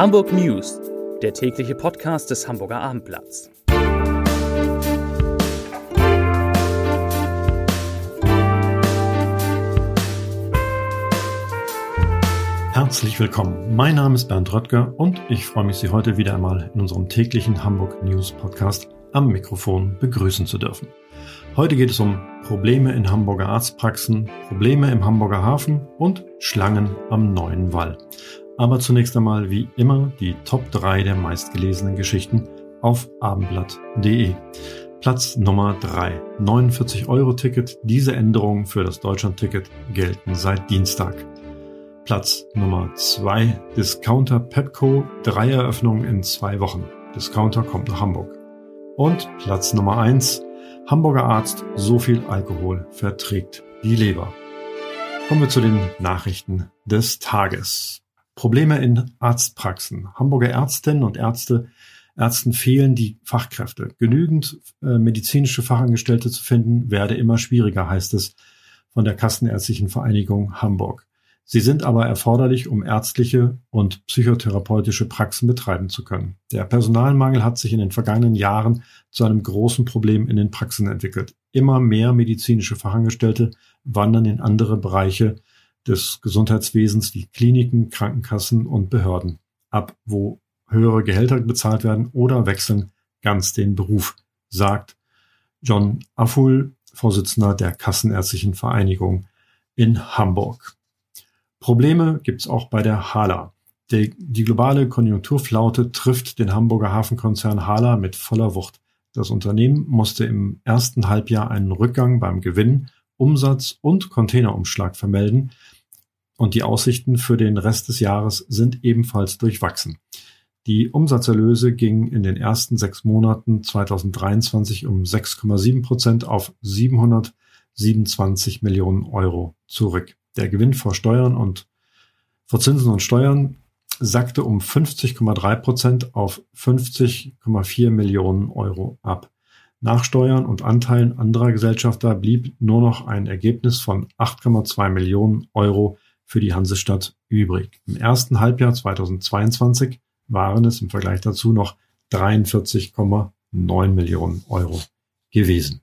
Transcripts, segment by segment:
Hamburg News, der tägliche Podcast des Hamburger Abendblatts. Herzlich willkommen. Mein Name ist Bernd Röttger und ich freue mich, Sie heute wieder einmal in unserem täglichen Hamburg News Podcast am Mikrofon begrüßen zu dürfen. Heute geht es um Probleme in Hamburger Arztpraxen, Probleme im Hamburger Hafen und Schlangen am neuen Wall. Aber zunächst einmal wie immer die Top 3 der meistgelesenen Geschichten auf abendblatt.de. Platz Nummer 3. 49 Euro Ticket. Diese Änderungen für das Deutschland-Ticket gelten seit Dienstag. Platz Nummer 2. Discounter Pepco. Drei Eröffnungen in zwei Wochen. Discounter kommt nach Hamburg. Und Platz Nummer 1. Hamburger Arzt. So viel Alkohol verträgt die Leber. Kommen wir zu den Nachrichten des Tages. Probleme in Arztpraxen. Hamburger Ärztinnen und Ärzte, Ärzten fehlen die Fachkräfte. Genügend äh, medizinische Fachangestellte zu finden, werde immer schwieriger, heißt es von der Kassenärztlichen Vereinigung Hamburg. Sie sind aber erforderlich, um ärztliche und psychotherapeutische Praxen betreiben zu können. Der Personalmangel hat sich in den vergangenen Jahren zu einem großen Problem in den Praxen entwickelt. Immer mehr medizinische Fachangestellte wandern in andere Bereiche des Gesundheitswesens wie Kliniken, Krankenkassen und Behörden ab, wo höhere Gehälter bezahlt werden oder wechseln ganz den Beruf, sagt John Afful, Vorsitzender der Kassenärztlichen Vereinigung in Hamburg. Probleme gibt es auch bei der Hala. Die, die globale Konjunkturflaute trifft den Hamburger Hafenkonzern Hala mit voller Wucht. Das Unternehmen musste im ersten Halbjahr einen Rückgang beim Gewinn, Umsatz und Containerumschlag vermelden, und die Aussichten für den Rest des Jahres sind ebenfalls durchwachsen. Die Umsatzerlöse gingen in den ersten sechs Monaten 2023 um 6,7 Prozent auf 727 Millionen Euro zurück. Der Gewinn vor Steuern und vor Zinsen und Steuern sackte um 50,3 Prozent auf 50,4 Millionen Euro ab. Nach Steuern und Anteilen anderer Gesellschafter blieb nur noch ein Ergebnis von 8,2 Millionen Euro für die Hansestadt übrig. Im ersten Halbjahr 2022 waren es im Vergleich dazu noch 43,9 Millionen Euro gewesen.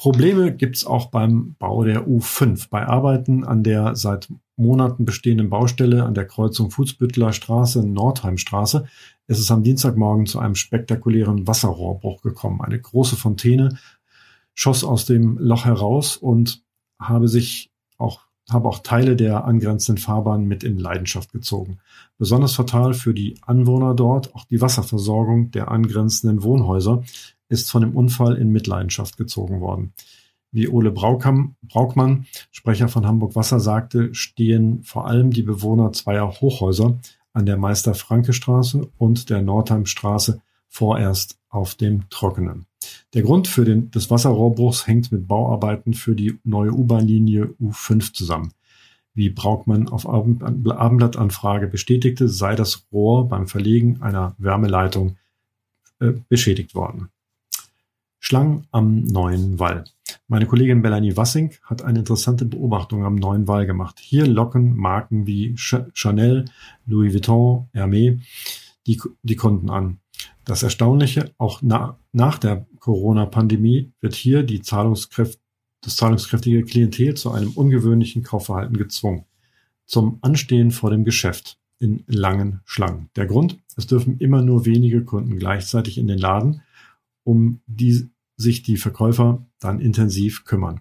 Probleme gibt es auch beim Bau der U5. Bei Arbeiten an der seit Monaten bestehenden Baustelle an der Kreuzung Fußbüttler Straße, Nordheimstraße, ist es am Dienstagmorgen zu einem spektakulären Wasserrohrbruch gekommen. Eine große Fontäne schoss aus dem Loch heraus und habe sich auch habe auch Teile der angrenzenden Fahrbahn mit in Leidenschaft gezogen. Besonders fatal für die Anwohner dort, auch die Wasserversorgung der angrenzenden Wohnhäuser ist von dem Unfall in Mitleidenschaft gezogen worden. Wie Ole Braukam, Braukmann, Sprecher von Hamburg Wasser, sagte, stehen vor allem die Bewohner zweier Hochhäuser an der Meister-Franke-Straße und der Nordheimstraße vorerst auf dem Trockenen. Der Grund für den, des Wasserrohrbruchs hängt mit Bauarbeiten für die neue U-Bahn-Linie U5 zusammen. Wie Braukmann auf Abendblattanfrage bestätigte, sei das Rohr beim Verlegen einer Wärmeleitung äh, beschädigt worden. Schlangen am neuen Wall. Meine Kollegin Melanie Wassing hat eine interessante Beobachtung am neuen Wall gemacht. Hier locken Marken wie Chanel, Louis Vuitton, Hermès die, die Kunden an. Das Erstaunliche, auch na, nach der Corona-Pandemie wird hier die Zahlungskraft, das zahlungskräftige Klientel zu einem ungewöhnlichen Kaufverhalten gezwungen. Zum Anstehen vor dem Geschäft in langen Schlangen. Der Grund, es dürfen immer nur wenige Kunden gleichzeitig in den Laden, um die sich die Verkäufer dann intensiv kümmern.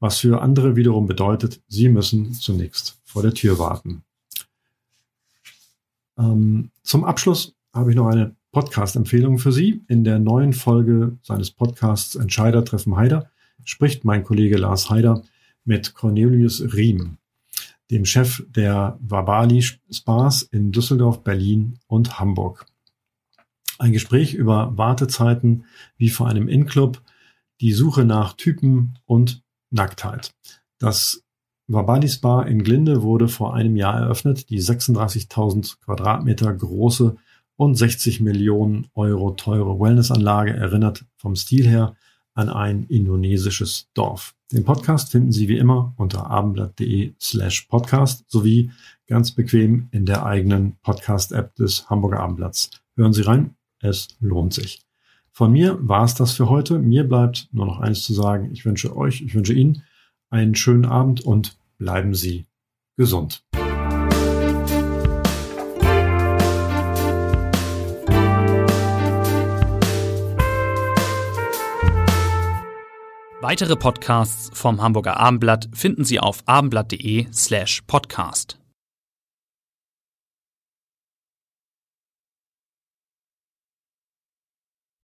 Was für andere wiederum bedeutet, sie müssen zunächst vor der Tür warten. Ähm, zum Abschluss habe ich noch eine Podcast-Empfehlung für Sie. In der neuen Folge seines Podcasts Entscheider treffen Heider spricht mein Kollege Lars Heider mit Cornelius Riem, dem Chef der Wabali Spas in Düsseldorf, Berlin und Hamburg. Ein Gespräch über Wartezeiten wie vor einem In-Club, die Suche nach Typen und Nacktheit. Das Wabali Spa in Glinde wurde vor einem Jahr eröffnet. Die 36.000 Quadratmeter große und 60 Millionen Euro teure Wellnessanlage erinnert vom Stil her an ein indonesisches Dorf. Den Podcast finden Sie wie immer unter abendblatt.de slash podcast sowie ganz bequem in der eigenen Podcast-App des Hamburger Abendblatts. Hören Sie rein, es lohnt sich. Von mir war es das für heute. Mir bleibt nur noch eins zu sagen. Ich wünsche euch, ich wünsche Ihnen einen schönen Abend und bleiben Sie gesund. Weitere Podcasts vom Hamburger Abendblatt finden Sie auf abendblatt.de slash podcast.